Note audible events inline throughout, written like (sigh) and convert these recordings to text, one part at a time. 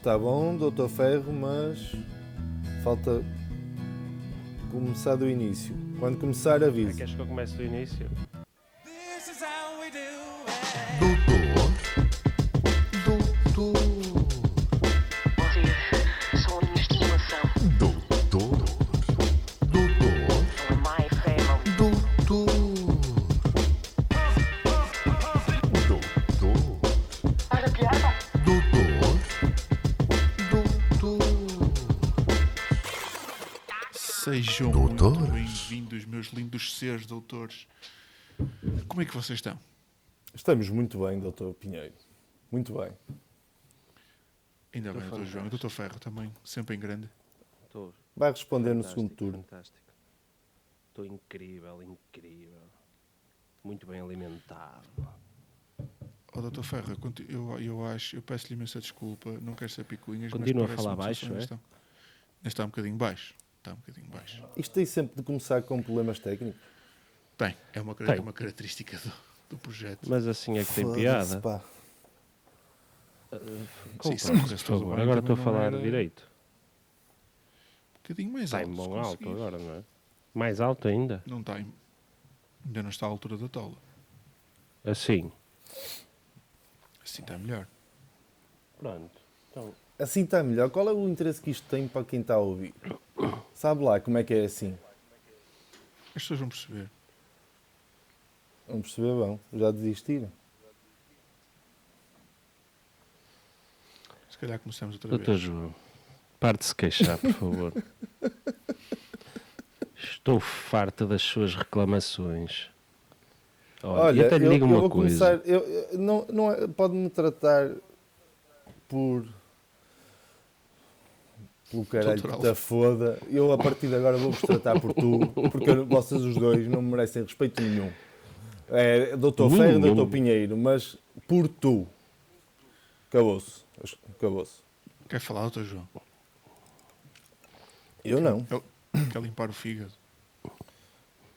Está bom, doutor Ferro, mas falta começar do início. Quando começar, Ah, avise. Queres que eu comece do início? Vocês Sejam Doutores. muito bem-vindos, meus lindos seres doutores. Como é que vocês estão? Estamos muito bem, doutor Pinheiro. Muito bem. Ainda bem, doutor João e doutor Ferro também, sempre em grande. Estou Vai responder no segundo turno. Fantástico. Estou incrível, incrível. Muito bem alimentado. Ó doutor Ferro, eu, conti- eu, eu acho, eu peço-lhe imensa desculpa, não quero ser picuinhas, Continua a mas falar baixo, é? estão- Ainda está um bocadinho baixo. Está um bocadinho baixo. Isto tem sempre de começar com problemas técnicos. Tem, é uma, Tem. é uma característica do, do projeto. Mas assim é que tem piada. pá. Se por tudo favor. bem, Agora estou a falar era- direito. Um bocadinho mais Está alto. em se bom alto agora, não é? Mais alto ainda? Não está em- Ainda não está à altura da tola. Assim. Assim está melhor. Pronto. Então, Assim está melhor. Qual é o interesse que isto tem para quem está a ouvir? Sabe lá como é que é assim? As pessoas vão perceber. Vamos perceber, bom. Já desistiram. Se calhar começamos outra doutor vez. João, pare de se queixar, por favor. Estou farta das suas reclamações. Olha, Olha, e até lhe eu, digo eu uma vou coisa. começar. Eu, eu- não, não é- Pode-me tratar por. Pelo caralho que te foda. Eu a partir de agora vou-vos tratar por tu, porque vocês os dois não me merecem respeito nenhum. É Doutor Ferro e. Doutor Pinheiro, mas por tu. Acabou-se. Acabou-se. Quer falar, doutor João? Eu não. Eu quer limpar o fígado.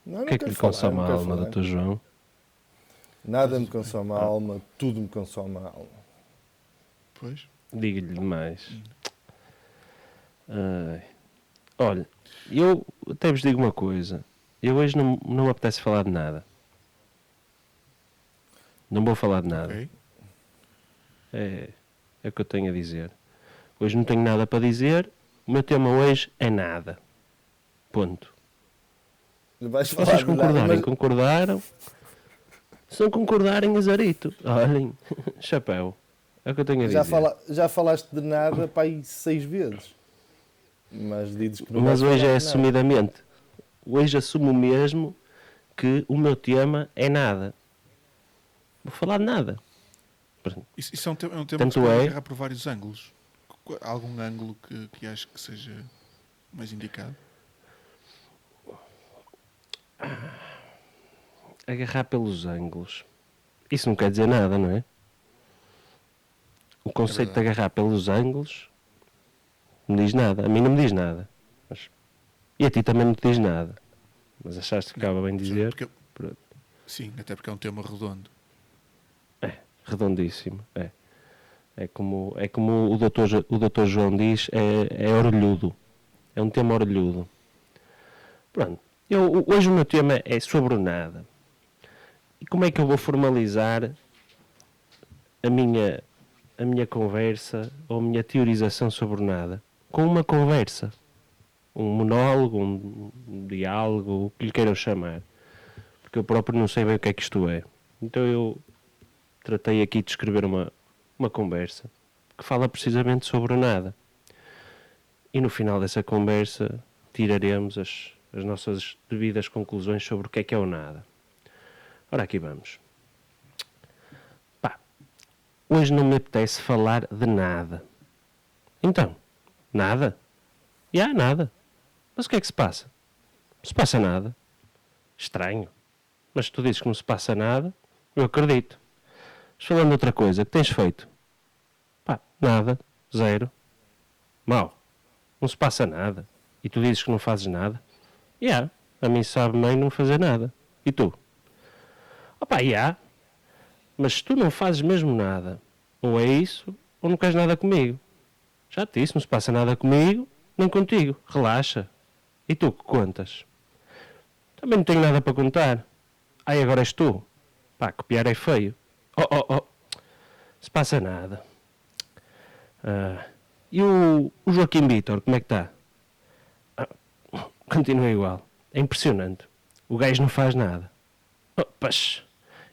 não O que é que lhe consome a alma, doutor João? Nada me consome a alma, tudo me consome a alma. Pois. Diga-lhe mais. Ai. Olha, eu até vos digo uma coisa. Eu hoje não, não me apetece falar de nada. Não vou falar de nada. Ok. É, é o que eu tenho a dizer. Hoje não tenho nada para dizer. O meu tema hoje é nada. Ponto. Vais Se falar vocês nada, concordarem, mas- concordaram. Se não concordarem, azarito. Olhem, (laughs) chapéu. É o que eu tenho a dizer. Já, fala, já falaste de nada para aí seis vezes. Mas dizes que não Mas hoje é de nada. assumidamente. Hoje assumo mesmo que o meu tema é nada. Vou falar de nada. Isso, isso é um tema, é um tema Tanto que se é- agarrar por vários ângulos. Há algum ângulo que, que acho que seja mais indicado? Agarrar pelos ângulos. Isso não quer dizer nada, não é? O conceito de verdade. agarrar pelos ângulos não diz nada. A mim não me diz nada. Mas- E a ti também não te diz nada. Mas achaste que acaba bem dizer? Porque- sim, até porque é um tema redondo. É, redondíssimo. É. É como, é como o, doutor, o doutor João diz, é, é orelhudo. É um tema orelhudo. Pronto. Eu, hoje o meu tema é sobre o nada. E como é que eu vou formalizar a minha, a minha conversa ou a minha teorização sobre o nada? Com uma conversa. Um monólogo, um, diálogo, o que lhe queiram chamar. Porque eu próprio não sei bem o que é que isto é. Então eu tratei aqui de escrever uma, uma conversa que fala precisamente sobre nada. E no final dessa conversa tiraremos as, as nossas devidas conclusões sobre o que é que é o nada. Ora, aqui vamos. Pá, hoje não me apetece falar de nada. Então, nada? E há nada. Mas o que é que se passa? Não se passa nada. Estranho. Mas tu dizes que não se passa nada, eu acredito. Mas falando outra coisa, que tens feito? Pá, nada, zero. Mal, não se passa nada. E tu dizes que não fazes nada? Já, a mim sabe bem não fazer nada. E tu? Opá, já. Mas se tu não fazes mesmo nada, ou é isso, ou não queres nada comigo. Já te disse, não se passa nada comigo, nem contigo. Relaxa. E tu que contas? Também não tenho nada para contar. Ai, agora és tu. Pá, copiar é feio. Oh, oh, oh. Se passa nada. Ah, e o, o Joaquim Vitor, como é que está? Ah, continua igual. É impressionante. O gajo não faz nada. Oh, pois,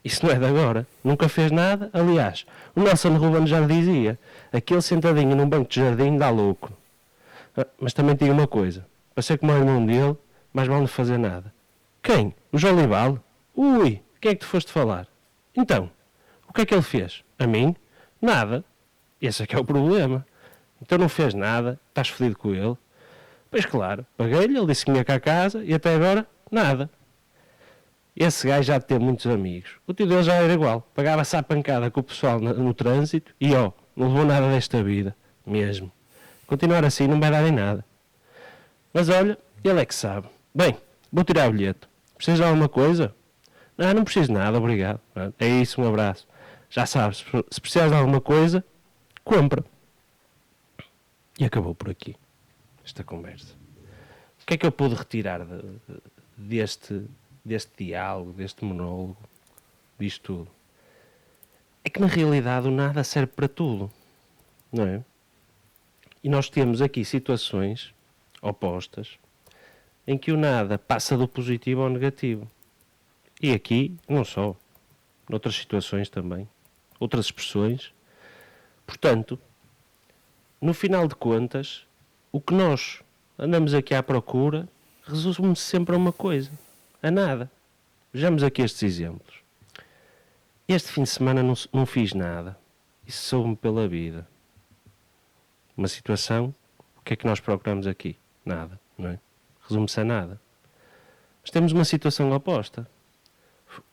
isso não é de agora. Nunca fez nada. Aliás, o Nelson Ruben já dizia: aquele sentadinho num banco de jardim dá louco. Ah, mas também tinha uma coisa: para ser como o irmão dele, mais vale não fazer nada. Quem? O Jolibal? Ui, quem é que tu foste falar? Então, o que é que ele fez? A mim? Nada. Esse é que é o problema. Então não fez nada, estás fodido com ele. Pois claro, paguei-lhe, ele disse que vinha cá a casa e até agora, nada. Esse gajo já tem muitos amigos. O tio dele já era igual. Pagava-se à pancada com o pessoal na- no, trânsito e ó, não levou nada desta vida. Mesmo. Continuar assim não vai dar em nada. Mas olha, ele é que sabe. Bem, vou tirar o bilhete. Precisas de alguma coisa? Não, não preciso de nada, obrigado. É isso, um abraço. Já sabes, se precisares de alguma coisa, compra. E acabou por aqui esta conversa. O que é que eu pude retirar de- de- deste, deste diálogo, deste monólogo, disto tudo? É que na realidade o nada serve para tudo, não é? E nós temos aqui situações opostas em que o nada passa do positivo ao negativo. E aqui, não só, noutras situações também, outras expressões. Portanto, no final de contas, o que nós andamos aqui à procura resume-se sempre a uma coisa: a nada. Vejamos aqui estes exemplos. Este fim de semana não, não fiz nada. Isso soube-me pela vida. Uma situação, o que é que nós procuramos aqui? Nada, não é? Resume-se a nada. Mas temos uma situação oposta.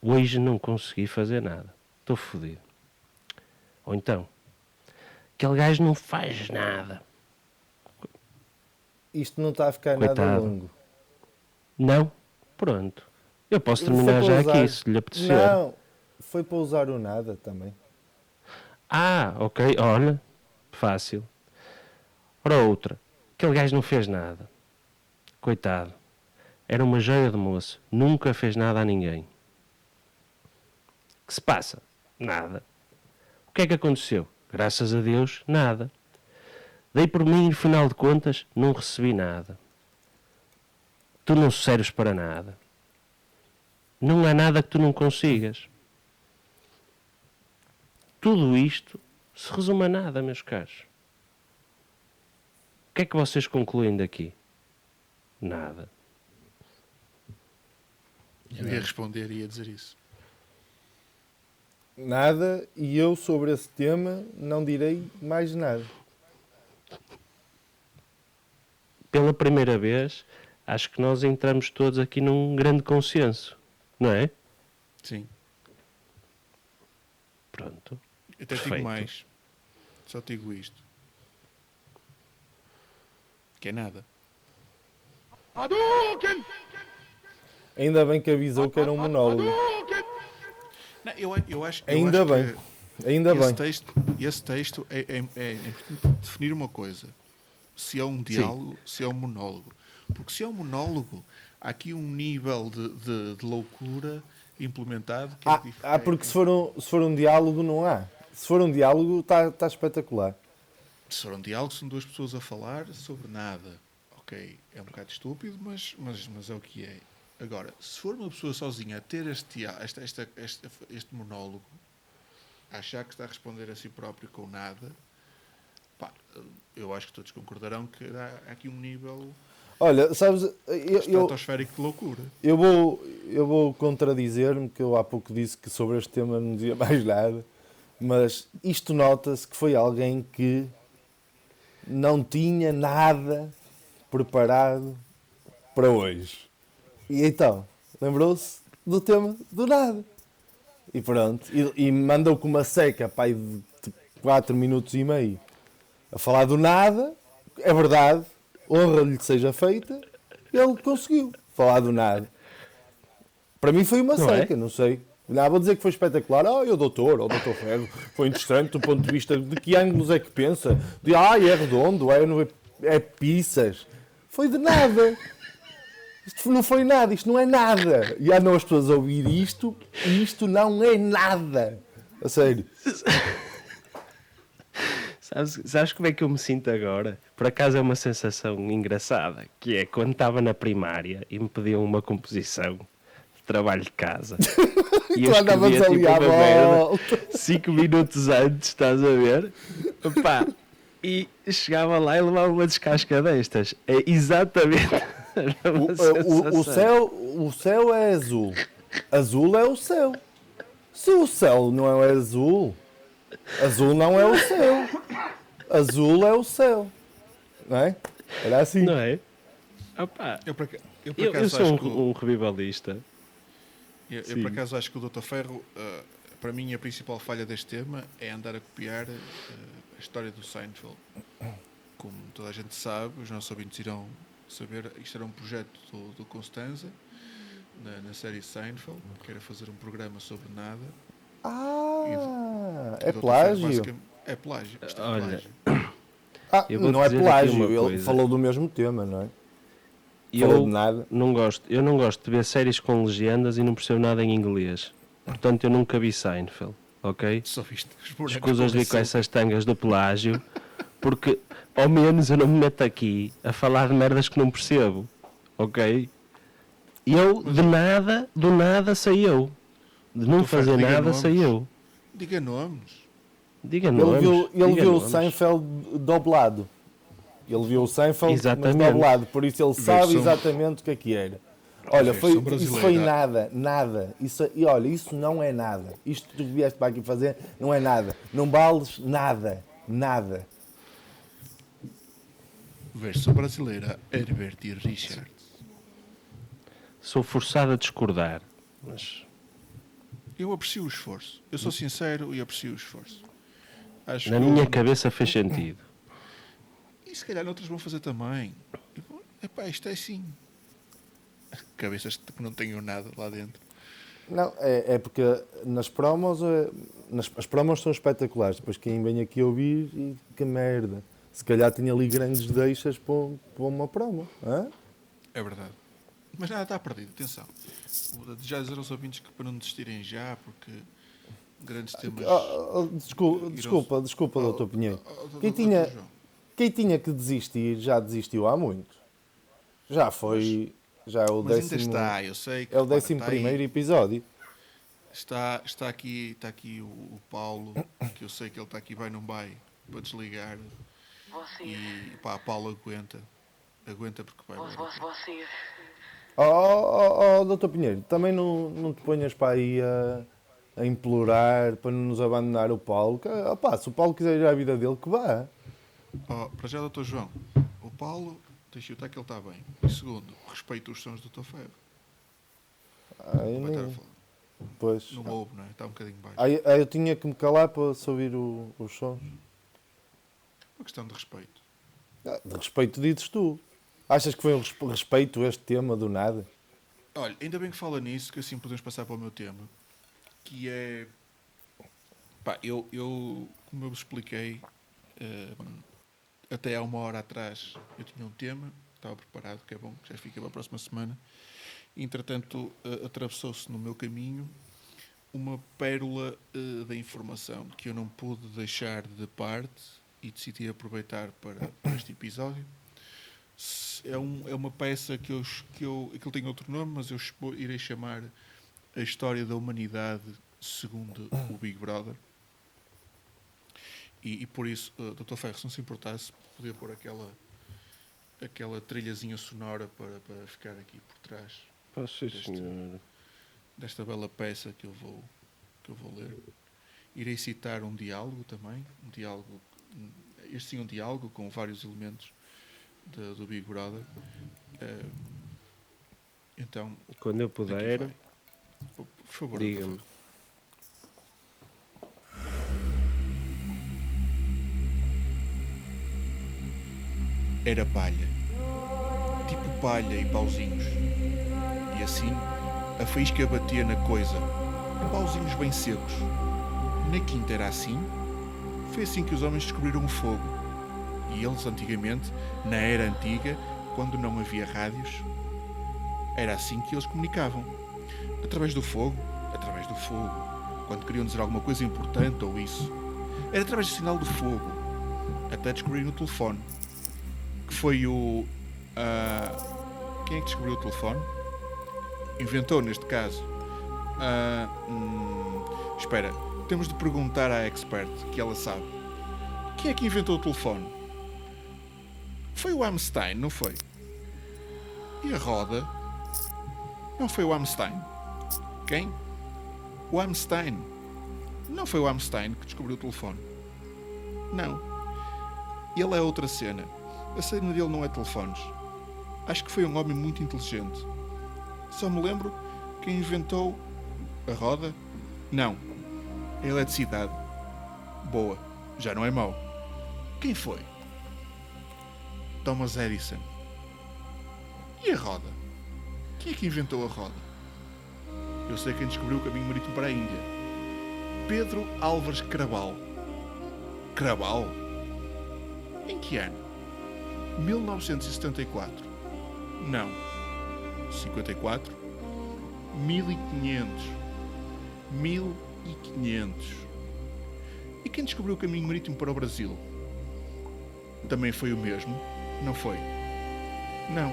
Hoje não consegui fazer nada. Estou fodido. Ou então, aquele gajo não faz nada. Isto não está a ficar nada Coitado. longo. Não? Pronto. Eu posso terminar já usar- aqui, se lhe apetecer. Não, foi para usar o nada também. Ah, ok, olha, fácil. Ora outra, aquele gajo não fez nada. Coitado. Era uma joia de moço, nunca fez nada a ninguém. que se passa? Nada. O que é que aconteceu? Graças a Deus, nada. Dei por mim e, no final de contas, não recebi nada. Tu não serves para nada. Não há nada que tu não consigas. Tudo isto se resume a nada, meus caros. O que é que vocês concluem daqui? Nada. Eu ia responder e ia dizer isso. Nada, e eu sobre esse tema não direi mais nada. Pela primeira vez, acho que nós entramos todos aqui num grande consenso, não é? Sim. Pronto. Até Perfeito. digo mais. Só digo isto. Que é nada. Ainda bem que avisou que era um monólogo. Não, eu, eu acho, eu Ainda acho bem. que Ainda esse bem. texto, esse texto é, é, é importante definir uma coisa. Se é um diálogo, se é um monólogo. Porque se é um monólogo, há aqui um nível de, de, de loucura implementado que é Ah, diferente. ah, porque se for, um, se for um diálogo, não há. Se for um diálogo, está tá espetacular. Se for um diálogo, são duas pessoas a falar sobre nada. Ok, é um bocado estúpido, mas, mas, mas é o que é. Agora, se for uma pessoa sozinha a ter este, dia- esta, esta, este, este monólogo, a achar que está a responder a si próprio com nada, pá, eu acho que todos concordarão que há aqui um nível Olha, sabes, eu, estratosférico de loucura. eu vou, eu vou contradizer-me, que eu há pouco disse que sobre este tema não dizia (laughs) mais nada, mas isto nota-se que foi alguém que não tinha nada preparado para hoje. E então, lembrou-se do tema do nada. E pronto, e, e mandou com uma seca, pai, de 4 minutos e meio a falar do nada, é verdade, honra-lhe que seja feita, ele conseguiu falar do nada. Para mim foi uma Não é? seca, não sei. Não, vou dizer que foi espetacular. Ah, o doutor, o doutor Ferro, foi interessante do ponto de vista de que ângulos é que pensa. De, ah, é redondo, é, não é, é pizzas. Foi de nada. Isto não foi nada, isto não é nada. E andam as pessoas a ouvir isto e isto não é nada. A sério. Sabes, sabes como é que eu me sinto agora? Por acaso é uma sensação engraçada, que é quando estava na primária e me pediam uma composição de trabalho de casa. (laughs) e Tu andavas ali à volta. 5 minutos antes, estás a ver? Epá, e chegava lá e levava uma descasca destas. É exatamente O, o- o céu, o céu é azul. Azul é o céu. Se o céu não é azul, azul não é o céu. Azul é o céu. Não é? Era assim. Não é? Opá, Eu, por, aca- eu, por eu, eu acaso sou acho que o- um, um revivalista. Eu, eu, por acaso acho que o Dr. Ferro, eh, para mim, a principal falha deste tema é andar a copiar eh, a história do Seinfeld. Como toda a gente sabe, os nossos ouvintes irão saber, isto era um projeto do, do Constanza, na, na série Seinfeld, que era fazer um programa sobre nada. Ah, é. Ferro plágio. É plágio. Isto é Olha, plágio. (coughs) Ah, não é plágio, ele coisa. falou do mesmo tema, não é? E Falou eu de nada. não gosto, eu não gosto de ver séries com legendas e não percebo nada em inglês. Portanto, eu nunca vi Seinfeld, ok? Só viste os bonecos Escusas de ir com essas tangas do pelágio, porque ao menos eu não me meto aqui a falar de merdas que não percebo, ok? E eu, de nada, do nada sei eu. De não fazer nada nomes. Diga nomes. Diga Ele nomes. viu, ele diga viu o nomes. Seinfeld doblado. Ele viu o Seinfeld mas Exatamente. doblado, por isso ele sabe Versão- exatamente o que é que era. Olha, foi, isso foi nada, nada. Isso, e olha, isso não é nada. Isto que tu vieste para aqui fazer não é nada. Não vales nada, nada. Versão brasileira, Herbert e Richard. Sou forçado a discordar, mas Eu aprecio o esforço. Eu sou sincero e aprecio o esforço. Acho na que minha cabeça fez sentido. E se calhar outros vão fazer também. Epá, isto é assim. Cabeças que não tenham nada lá dentro. Não, é, é porque nas promos, é- nas, as promos são espetaculares. Depois quem vem aqui ouvir, e que merda. Se calhar tinha ali grandes deixas para, para uma promo. hã? É verdade. Mas nada está perdido, atenção. Já dizer aos ouvintes que para não desistirem já, porque grandes temas. Oh, oh, desculpa, desculpa, desculpa, doutor Pinheiro. Quem tinha, quem tinha que desistir já desistiu há muito. Já foi. Já é o Mas décimo. ainda está, eu sei que. É o décimo está aí- primeiro episódio. Está, está aqui, está aqui o, o Paulo, que eu sei que ele está aqui, vai, não vai, para desligar. Vocês. E pá, a Paulo aguenta. Aguenta porque vai. Vo- vai. vo- Vocês. Oh, oh, oh, doutor Pinheiro, também não, não te ponhas para aí a, a implorar para não nos abandonar o Paulo. Que, opá, se o Paulo quiser ir à vida dele, que vá. Oh, para já, doutor João, o Paulo, deixa eu estar que ele está bem. E segundo, respeito os sons do Dr. Ferro. Ai, Vai estar pois. Não ouve, não é? Está um bocadinho baixo. Ai, ai, eu tinha que me calar para se ouvir o- os sons. Uma questão de respeito. Ah, De respeito dizes tu. Achas que foi um respe- respeito este tema do nada? Olha, ainda bem que fala nisso, que assim podemos passar para o meu tema. Que é. Pá, eu, eu como eu vos expliquei, hum, até há uma hora atrás eu tinha um tema, estava preparado, que é bom, já fica para a próxima semana. Entretanto, eh, atravessou-se no meu caminho uma pérola eh, da informação que eu não pude deixar de parte e decidi aproveitar para, para este episódio. É, um, é uma peça que eu, que eu. Aquilo tem outro nome, mas eu irei chamar A História da Humanidade segundo o Big Brother. E, e por isso, uh, Dr. Ferro, se não se importasse, podia pôr aquela, aquela trilhazinha sonora para, para ficar aqui por trás Oh, sim, Deste- senhor. desta bela peça que eu vou, que eu vou ler. Irei citar um diálogo também, um diálogo, este sim um diálogo com vários elementos de- do Big Brother. Eh, então, Quando eu puder, por favor, diga-me. Era palha, tipo palha e pauzinhos. E assim, a faísca batia na coisa, pauzinhos bem secos. Na quinta era assim. Foi assim que os homens descobriram o fogo. E eles, antigamente, na era antiga, quando não havia rádios, era assim que eles comunicavam. Através do fogo, através do fogo. Quando queriam dizer alguma coisa importante ou isso. Era através do sinal do fogo. Até descobrirem o telefone. Que foi o. ah, quem é que descobriu o telefone? Inventou, neste caso. Ah, hum, espera, temos de perguntar à expert, que ela sabe. Quem é que inventou o telefone? Foi o Amstein, não foi? E a roda? Não foi o Amstein? Quem? O Amstein. Não foi o Amstein que descobriu o telefone. Não. Ele é outra cena. A cena dele não é telefones. Acho que foi um homem muito inteligente. Só me lembro quem inventou a roda? Não. A eletricidade. Boa. Já não é mau. Quem foi? Thomas Edison. E a roda? Quem é que inventou a roda? Eu sei quem descobriu o caminho marítimo para a Índia. Pedro Álvares Crabal. Crabal? Em que ano? 1974. Não. 54. 1500. 1500. E quem descobriu o caminho marítimo para o Brasil? Também foi o mesmo? Não foi? Não.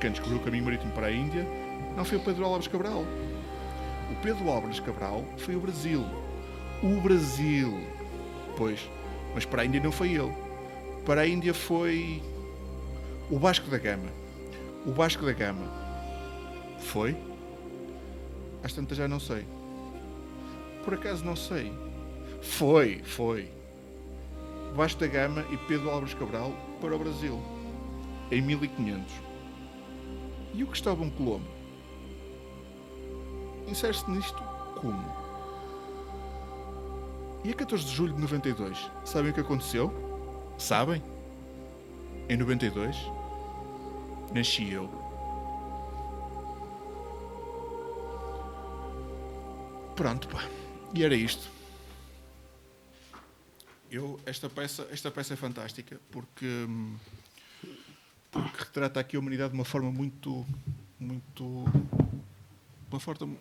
Quem descobriu o caminho marítimo para a Índia não foi o Pedro Álvares Cabral. O Pedro Álvares Cabral foi o Brasil. O Brasil. Pois, mas para a Índia não foi ele. Para a Índia foi o Vasco da Gama. O Vasco da Gama. Foi? Às tantas já não sei. Por acaso não sei. Foi, foi. Vasco da Gama e Pedro Álvares Cabral para o Brasil. Em 1500. E o Cristóvão Colombo? Insere-se nisto como? E a 14 de julho de 92? Sabem o que aconteceu? Sabem? Em 92? Nasci eu. Pronto, pá. E era isto. Eu, esta peça, esta peça é fantástica porque, hum, porque retrata aqui a humanidade de uma forma muito, muito, uma forma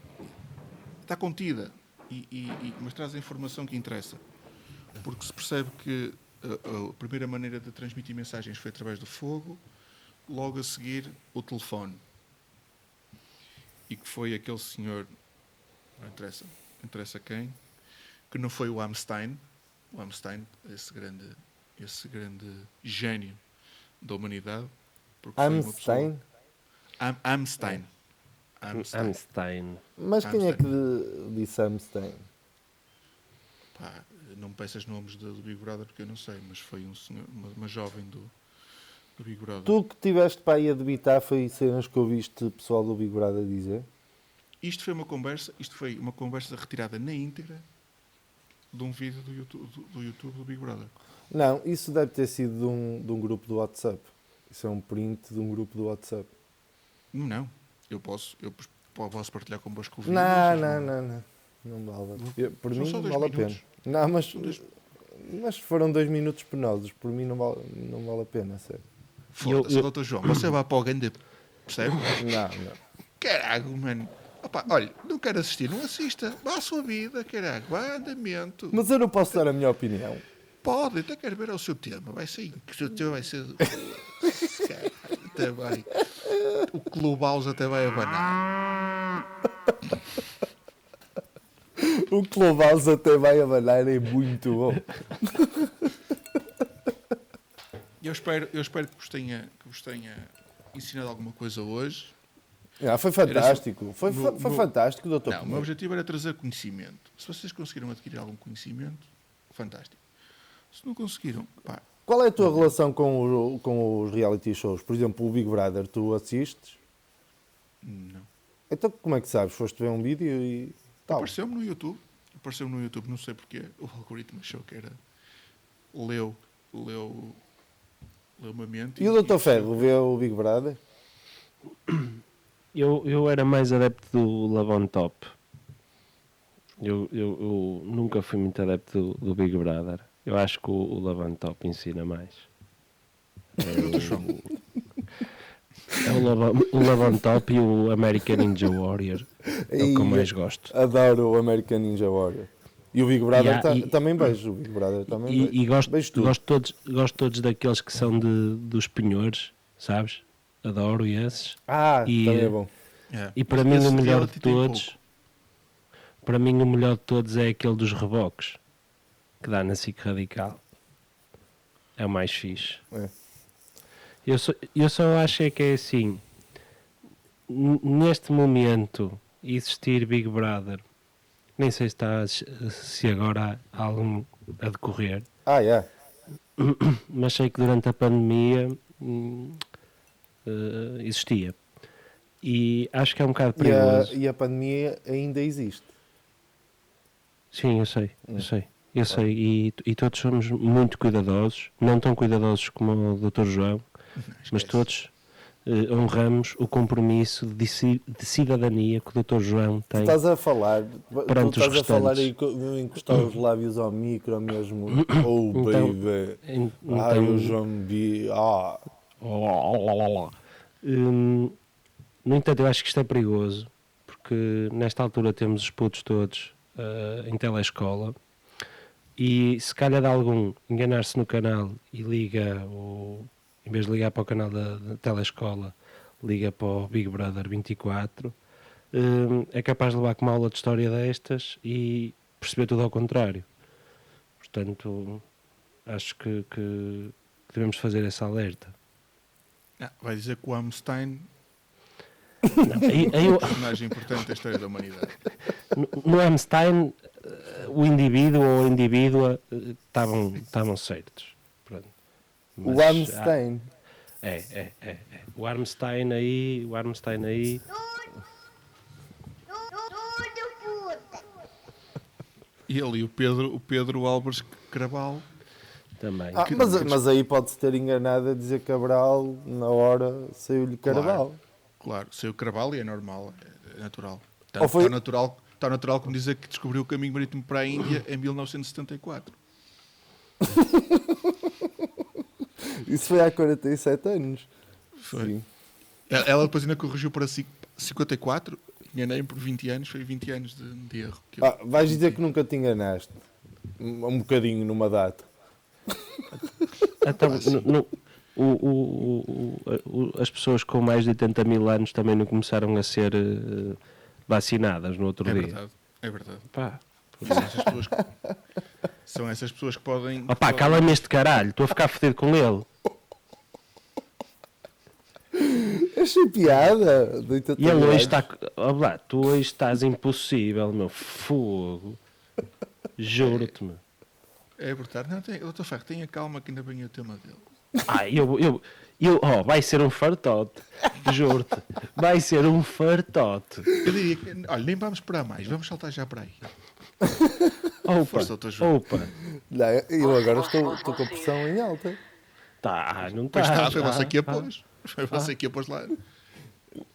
está contida e, e- mas traz a informação que interessa, porque se percebe que a, a primeira maneira de transmitir mensagens foi através do fogo, logo a seguir o telefone. E que foi aquele senhor, não interessa, interessa quem, que não foi o Amstein, o Amstein, esse grande, esse grande gênio da humanidade. Amstein? Am- Amstein. Amstein. Amstein. Mas quem é que disse Amstein? Pá, não me peças nomes do, do Big Brother porque eu não sei, mas foi um senhor, uma, uma jovem do, do Big Brother. Tu que tiveste para aí a debitar foi cenas que ouviste o pessoal do Big Brother dizer? Isto foi uma conversa, isto foi uma conversa retirada na íntegra de um vídeo do YouTube do, do YouTube do Big Brother. Não, isso deve ter sido de um, de um grupo do WhatsApp. Isso é um print de um grupo do WhatsApp. Não, eu posso, eu pos- posso partilhar convosco o vídeo. Não, não, não, não. Não vale. Eu- por São mim não dois vale a minutos. pena. Não, mas, dois- mas foram dois minutos penosos. Por mim não vale, não vale a pena, sério. Foda-se, Eu- João, você vai para o grande, percebe? Não, não. Caralho, mano. Opa, olha, não quero assistir, não assista. Vá à sua vida, caralho. Vá andamento. Mas eu não posso dar a minha opinião. Pode, até quero ver o seu tema. Vai ser. O seu tema vai ser. (laughs) Vai. O Clubhouse até vai abanar. O Clovaus até vai abanar, é muito bom. Eu espero, eu espero que, vos tenha, que vos tenha ensinado alguma coisa hoje. Ah, foi fantástico. Foi, fa- foi no- fantástico, doutor. Não, o meu objetivo era trazer conhecimento. Se vocês conseguiram adquirir algum conhecimento, fantástico. Se não conseguiram, pá, Qual é a tua relação com, o- com os reality shows? Por exemplo, o Big Brother, tu assistes? não. Então como é que sabes? Foste ver um vídeo e tal. Apareceu-me no YouTube. Apareceu-me no YouTube, não sei porquê. O algoritmo achou que era. Leu. Leu. Leu uma mente. E o doutor percebeu Ferro vê o Big Brother? (clears throat) Eu, eu era mais adepto do Love on Top. Eu, eu, eu nunca fui muito adepto do, do Big Brother. Eu acho que o, o Lavantop ensina mais. João. É o, Lava, (laughs) o Lavantop e o American Ninja Warrior. É o que eu mais gosto. Adoro o American Ninja Warrior. E o Big Brother Yeah, ta- e- também vejo. O Big Brother também E, vejo. e gosto, gosto, todos, gosto todos daqueles que são de, dos penhores, sabes? Adoro esses. Ah, e- também é bom. É. E para Mas mim o melhor de todos, para mim o melhor de todos é aquele dos reboques que dá na SIC Radical. É o mais fixe. É. Eu, só, eu só acho é que é assim, neste momento existir Big Brother, nem sei se, está, se agora há algum a decorrer, Ah, yeah. (coughs) mas sei que durante a pandemia eh, existia. E acho que é um bocado E a, perigoso. e a pandemia ainda existe. Sim, eu sei, eu sei, eu sei. E, e todos somos muito cuidadosos, não tão cuidadosos como o Dr. João, (laughs) mas todos eh, honramos o compromisso de, ci- de cidadania que o Dr. João tem. estás a falar, Perante tu estás a falar de encostar os lábios ao micro mesmo. (coughs) Oh, Então- baby. En- Ai, então- o João B. Ah, Hum, no entanto, eu acho que isto é perigoso, porque nesta altura temos os putos todos eh, em telescola e se calhar de algum enganar-se no canal e liga, o, em vez de ligar para o canal da, da telescola, liga para o Big Brother 24, hum, é capaz de levar com uma aula de história destas e perceber tudo ao contrário. Portanto, acho que, que- que devemos fazer esse alerta. Ah, vai dizer que o Amstein Não, é um personagem importante da história da humanidade. No- No Einstein, eh, o indivíduo ou a indivídua eh, estavam estavam certos. Pronto. o Mas, Amstein. ah, é, é, é, é. O Armstein aí, o Armstein aí. E ali o Pedro, o Pedro Álvares Craval. Também. Ah, mas, mas aí pode-se ter enganado a dizer Cabral, na hora saiu-lhe Carvalho. Claro, saiu Craval e é normal, é, é natural. Tanto, foi- Tão natural, tão natural como dizer que descobriu o caminho marítimo para a Índia em 1974. (laughs) Isso foi há 47 anos. Foi. Sim. Ela ela depois ainda corrigiu para ci- 54. Enganei-me por 20 anos, foi 20 anos de, de erro. Ah, vais dizer que nunca te enganaste. Um bocadinho numa data. (laughs) Então, no- no- o- o- o- o- as pessoas com mais de 80 mil anos também não começaram a ser eh, vacinadas no outro É dia. verdade, é verdade. Pá. São essas pessoas que, são essas pessoas que podem. Opá, podem- cala-me este caralho, estou a ficar fodido com ele. Achei piada. de 80 E ele hoje está. Ó lá, tu hoje estás impossível, meu fogo. Juro-te, meu. É verdade. Não, tem, Dr. Ferro, tenha calma que ainda vem o tema dele. Ah, eu, eu, eu, oh, vai ser um fartote. Juro-te. Vai ser um fartote. Eu diria que, olha, nem vamos esperar mais, vamos saltar já para aí. Opa, Força, doutor opa. Não, eu agora estou, estou com a pressão em alta. Tá, não tá. Pois está, foi tá, você que a tá. pôs. Foi você que a pôs lá.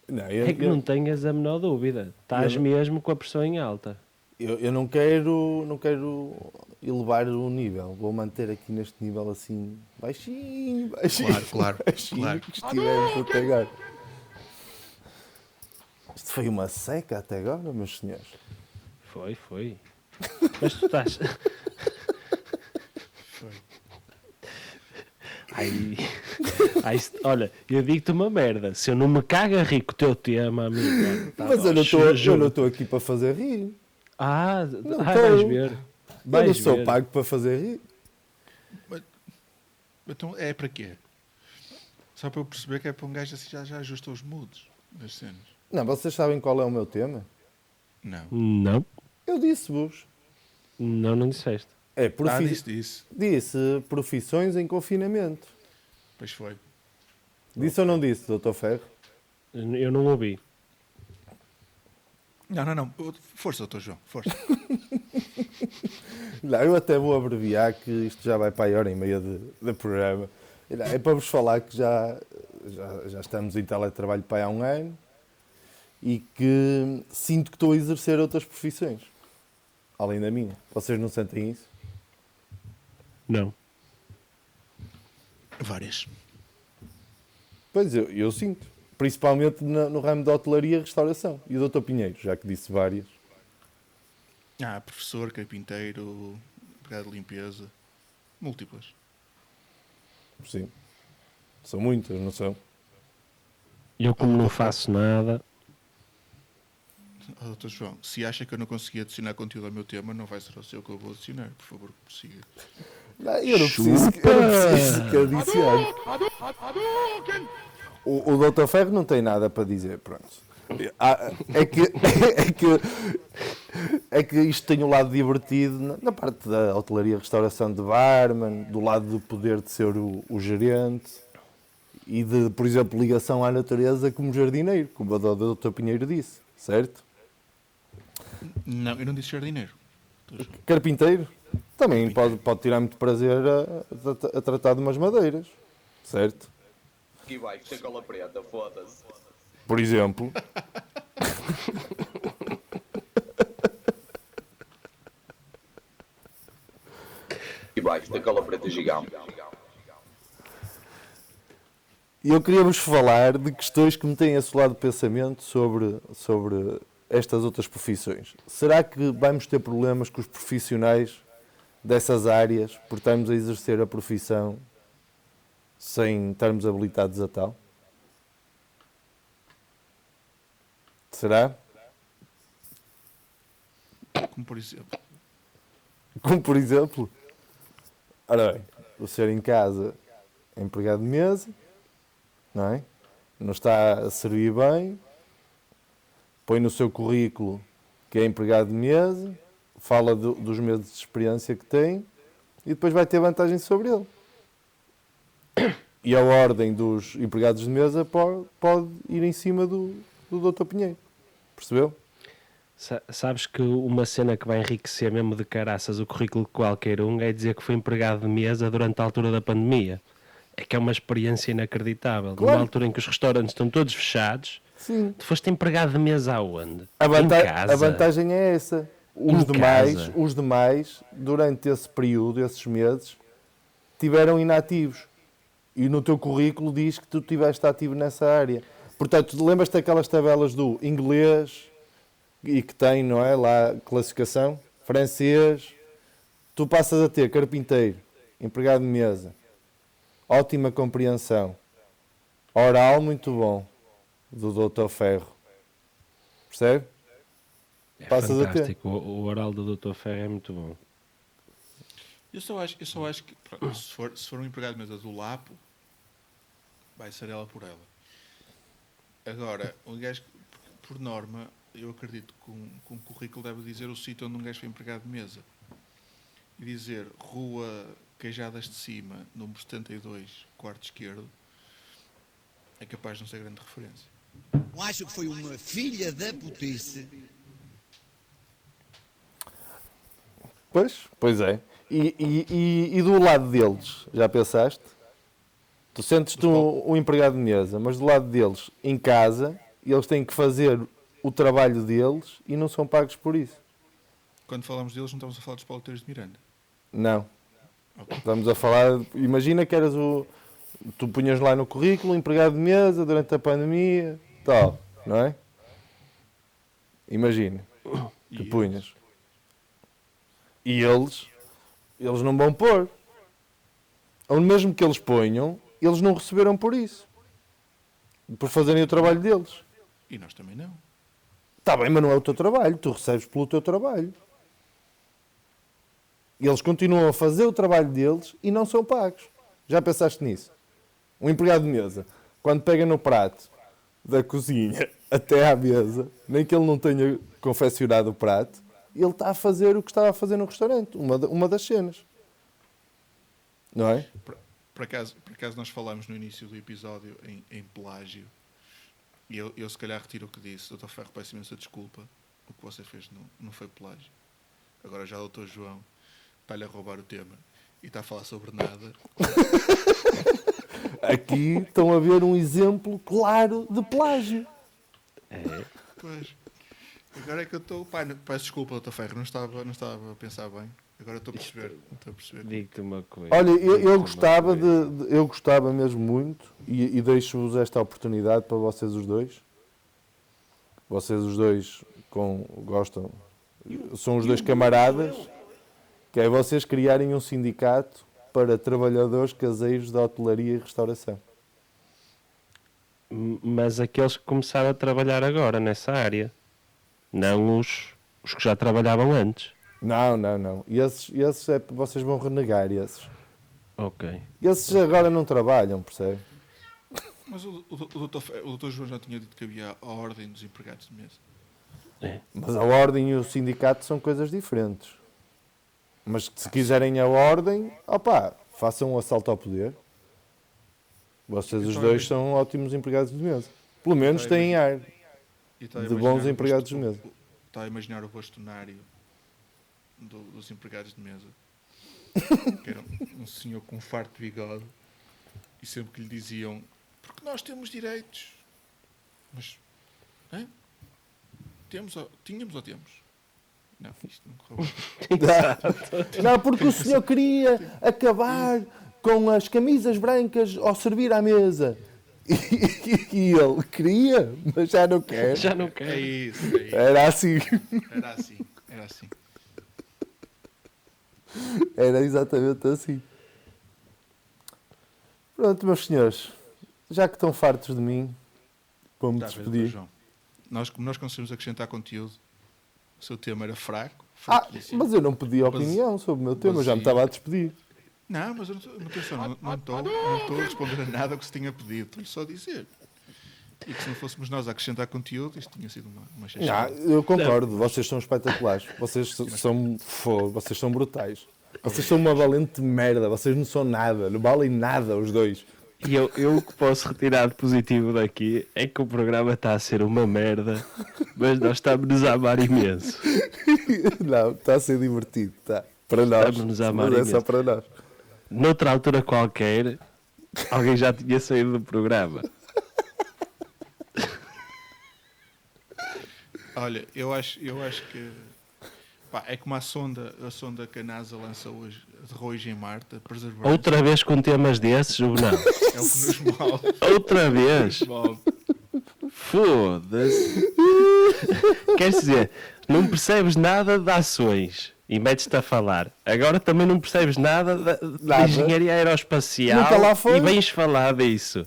Não, eu, É que eu- não tenhas a menor dúvida. Estás Eu- mesmo com a pressão em alta. Eu- eu não quero, não quero elevar o nível. Vou manter aqui neste nível assim, baixinho, baixinho. Claro, claro, baixinho claro. (laughs) que estivemos até agora. Isto foi uma seca até agora, meus senhores. Foi, foi. (laughs) Mas tu estás. (laughs) Ai, ai, se- olha, eu digo-te uma merda. Se eu não me caga rico o teu tema, amigo. olha, tá Mas bom, eu não estou- eu juro. não estou aqui para fazer rir. Ah, Não ah, tô. vais ver. Eu Vais não sou ver. pago para fazer. Então é para quê? Só para eu perceber que é para um gajo assim já, já ajusta os moods das cenas. Não, vocês sabem qual é o meu tema? Não. Não, Eu disse-vos. não, não disseste. É, Ah, profi- disse, disse. disse profissões em confinamento. Pois foi. Disse ou não disse, doutor Ferro? Eu não ouvi. Não, não, não. Força, doutor João, força. (laughs) Não, eu até vou abreviar que isto já vai para a hora e meia de, de programa. É para vos falar que já, já, já estamos em teletrabalho para há um ano e que sinto que estou a exercer outras profissões. além da minha. Vocês não sentem isso? Não. Várias. Pois eu, eu sinto. Principalmente na- no ramo da hotelaria e restauração. E o Dr. Pinheiro, já que disse várias. Ah, professor, carpinteiro, empregado de limpeza. Múltiplas. Sim. São muitas, não são? Eu, como não faço nada, Oh, Dr. João, se acha que eu não consegui adicionar conteúdo ao meu tema, não vai ser o seu que eu vou adicionar. Por favor, prossiga. Não, eu não preciso, que- eu não preciso que adicione. O, o Dr. Ferro não tem nada para dizer, pronto. Ah, É que, (laughs) é que, é que isto tem um lado divertido na, parte da hotelaria, restauração de barman, do lado do poder de ser o, o gerente e de, por exemplo, ligação à natureza como jardineiro, como o Dr. Pinheiro disse, certo? Não, eu não disse jardineiro. Carpinteiro também pode, pode tirar muito prazer a, a- a tratar de umas madeiras, certo? Aqui vai, ter cola preta, foda-se. Por exemplo. Aqui vai, ter cola preta gigante. Eu queria vos falar de questões que me têm assolado o pensamento sobre, sobre estas outras profissões. Será que vamos ter problemas com os profissionais dessas áreas por estarmos a exercer a profissão sem estarmos habilitados a tal? Será? Como por exemplo. Como por exemplo, ora bem, o senhor em casa é empregado de mesa, não é? Não está a servir bem, põe no seu currículo que é empregado de mesa, fala do- dos meses de experiência que tem e depois vai ter vantagem sobre ele. E a ordem dos empregados de mesa pode, pode ir em cima do, do Dr. Pinheiro. Percebeu? sa- sabes que uma cena que vai enriquecer mesmo de caraças o currículo de qualquer um é dizer que foi empregado de mesa durante a altura da pandemia. É que é uma experiência inacreditável. Claro. Numa altura em que os restaurantes estão todos fechados, Sim. tu foste empregado de mesa aonde? A, vanta- em casa. a vantagem é essa. Os Em demais, casa. os demais, durante esse período, esses meses, tiveram inativos. E no teu currículo diz que tu estiveste ativo nessa área. Portanto, lembras-te daquelas tabelas do inglês e que tem, não é? Lá classificação, francês. Tu passas a ter carpinteiro, empregado de mesa, ótima compreensão, oral muito bom, do Dr. Ferro. Percebe? É passas a ter. fantástico. O, oral do Dr. Ferro é muito bom. Eu só acho, eu só acho que se, for, se for um empregado de mesa do Lapo, vai ser ela por ela. Agora, um gajo, por norma, eu acredito que um, que um currículo deve dizer o sítio onde um gajo foi empregado de mesa. E dizer Rua Queijadas de Cima, número 72, quarto esquerdo, é capaz de não ser grande referência. Não acho que foi uma filha da putice. Pois, pois é. E, e- e- e do lado deles, já pensaste? Tu sentes-te um, um empregado de mesa, mas do lado deles, em casa, eles têm que fazer o trabalho deles e não são pagos por isso. Quando falamos deles, não estamos a falar dos pauteiros de Miranda. Não. Ok. Estamos a falar. Imagina que eras o. Tu punhas lá no currículo, empregado de mesa durante a pandemia, tal, não é? Imagina que punhas. E eles, eles não vão pôr. Ou mesmo que eles ponham, eles não receberam por isso. Por fazerem o trabalho deles. E nós também não. Está bem, mas não é o teu trabalho. Tu recebes pelo teu trabalho. E eles continuam a fazer o trabalho deles e não são pagos. Já pensaste nisso? Um empregado de mesa, quando pega no prato da cozinha (laughs) até à mesa, nem que ele não tenha confeccionado o prato, ele está a fazer o que estava a fazer no restaurante. Uma, uma das cenas. Não é? Por, acaso, por acaso nós falámos no início do episódio em, em plágio e eu, eu se calhar retiro o que disse. Doutor Ferro, peço imensa desculpa. O que você fez não, não foi plágio. Agora já o doutor João está-lhe a roubar o tema e está a falar sobre nada. (laughs) Aqui estão a ver um exemplo claro de plágio. Pois. Agora é que eu estou. Pai, não- peço desculpa, doutor Ferro, não estava, não estava a pensar bem. Agora estou a perceber. Estou a perceber. Digo-te uma coisa. Olha, eu, eu gostava de, de- eu gostava mesmo muito e, e deixo-vos esta oportunidade para vocês os dois. Vocês os dois com, gostam, são os dois camaradas, que é vocês criarem um sindicato para trabalhadores caseiros da hotelaria e restauração. Mas aqueles que começaram a trabalhar agora nessa área, não os, os que já trabalhavam antes. Não, não, não. Esses, esses é, vocês vão renegar esses. Ok. Esses agora não trabalham, percebe? Mas o, o, o, doutor, o doutor João já tinha dito que havia a ordem dos empregados de mesa. Mas a ordem e o sindicato são coisas diferentes. Mas se quiserem a ordem, opá, façam um assalto ao poder. Vocês os dois é- são ótimos empregados de mesa. Pelo menos é têm ar. E De bons empregados de mesa. Está a imaginar o bastonário do- dos empregados de mesa. (laughs) que era um, senhor com um farto bigode. E sempre que lhe diziam: Porque nós temos direitos. Mas. hã? Temos ou, tínhamos ou temos? Não, isto não correu. (laughs) Não, porque o senhor queria acabar com as camisas brancas ao servir à mesa. E, (laughs) e ele queria, mas já não quer. Já não É quero. isso, é isso. Era assim. Era assim, era assim. (laughs) Era exatamente assim. Pronto, meus senhores, já que estão fartos de mim, vou-me despedir. João? Nós, como nós conseguimos acrescentar conteúdo, o seu tema era fraco. Ah, mas eu não pedi opinião sobre o meu tema, já me estava a despedir. Não, mas eu não estou- não não- não estou não estou a responder a nada que se tinha pedido. Estou-lhe só a dizer. E que se não fôssemos nós a acrescentar conteúdo, isto tinha sido uma, uma eu concordo, vocês são espetaculares. Vocês são, fô, vocês são brutais. Vocês são uma valente merda, vocês não são nada, não valem nada os dois. E eu, eu o que posso retirar de positivo daqui é que o programa está a ser uma merda, mas nós estamos-nos a amar imenso. (laughs) Não, está a ser divertido, tá. Para nós. Estamos-nos a amar Mas é só imenso. para nós. Noutra altura qualquer, alguém já tinha saído do programa. Olha, eu acho, eu acho que pá, é como a sonda, a sonda que a NASA lança hoje, de hoje em Marte, a Perseverance, Outra vez com temas desses, ou não? é o que nos move. Outra vez? move. Foda-se. Quer dizer, não percebes nada de ações e metes-te a falar. Agora também não percebes nada da, da Nada. engenharia aeroespacial Nunca lá foi. e vens falar disso.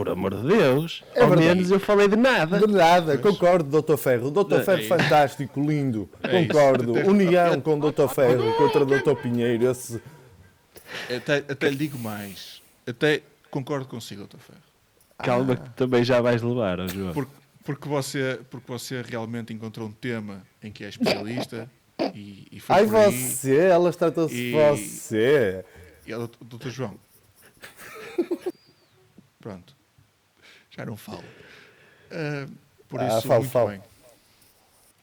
Por amor de Deus, É ao verdade. menos eu falei de nada. De nada, concordo, Dr. Ferro. Dr. É Ferro isso. fantástico, lindo. É. Concordo. União com Dr. Ferro contra Dr. Pinheiro. Esse... Até, até lhe digo mais. Até concordo consigo, Dr. Ferro. Calma que tu também já vais levar, João. Porque, porque, você, porque você realmente encontrou um tema em que é especialista e, e foi Ai, por aí. você, elas tratam-se de E- você. E ela, doutor João. (laughs) Pronto. Já não falo. Ah, por Ah, isso, falo, muito falo. bem.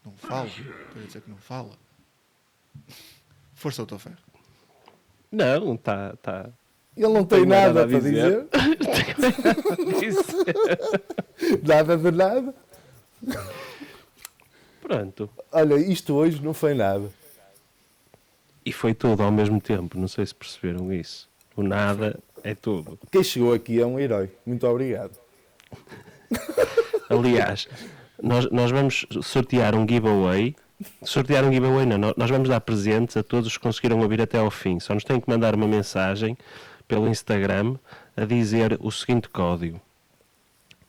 Não falo? Quer dizer que não fala? Força, doutor Ferro. Não, está. Tá, Ele não tem tenho mais nada, nada a para (laughs) dizer. Nada de nada. Pronto. Olha, isto hoje não foi nada. E foi tudo ao mesmo tempo, não sei se perceberam isso. O nada é tudo. Quem chegou aqui é um herói. Muito obrigado. (laughs) Aliás, nós, nós vamos sortear um giveaway. Sortear um giveaway, não. nó- Nós vamos dar presentes a todos os que conseguiram ouvir até ao fim. Só nos têm que mandar uma mensagem pelo Instagram a dizer o seguinte código: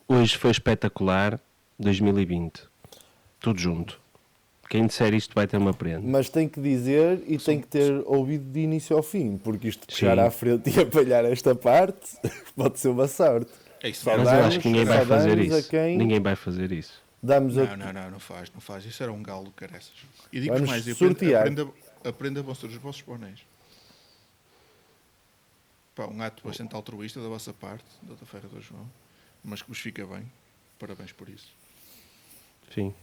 Hoje foi espetacular 2020. Tudo junto. Quem disser isto vai ter uma prenda. Mas tem que dizer e tem que ter ouvido de início ao fim, porque isto de chegar Sim. à frente e (laughs) apalhar esta parte (laughs) pode ser uma sorte. É isso Mas eu acho que ninguém vai fazer isso. quem- Ninguém vai fazer isso. Damos a... Não, não, não, não faz, não faz. Isso era um galo de careças. E digo Vamos mais, aprenda, sortear. aprenda, aprenda vão ser os vossos bonéis. Pá, um ato bastante altruísta da vossa parte, Dr. Ferro do João, mas que vos fica bem. Parabéns por isso. Sim.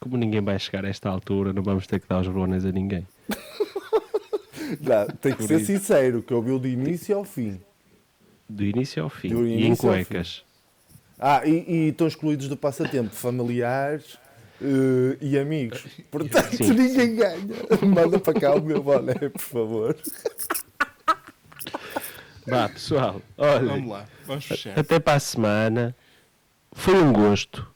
Como ninguém vai chegar a esta altura, não vamos ter que dar os bones a ninguém. (laughs) Não, tem que Por ser isso. sincero, que ouviu de início ao fim. Do início ao fim. Do e em início cuecas. Ah, e, e estão excluídos do passatempo familiares, eh, e amigos. (laughs) Portanto, Sim. ninguém ganha. Manda para cá o meu boné, por favor. Vá, pessoal. Olha, Vamos lá, vamos fechar. até para a semana. Foi um gosto.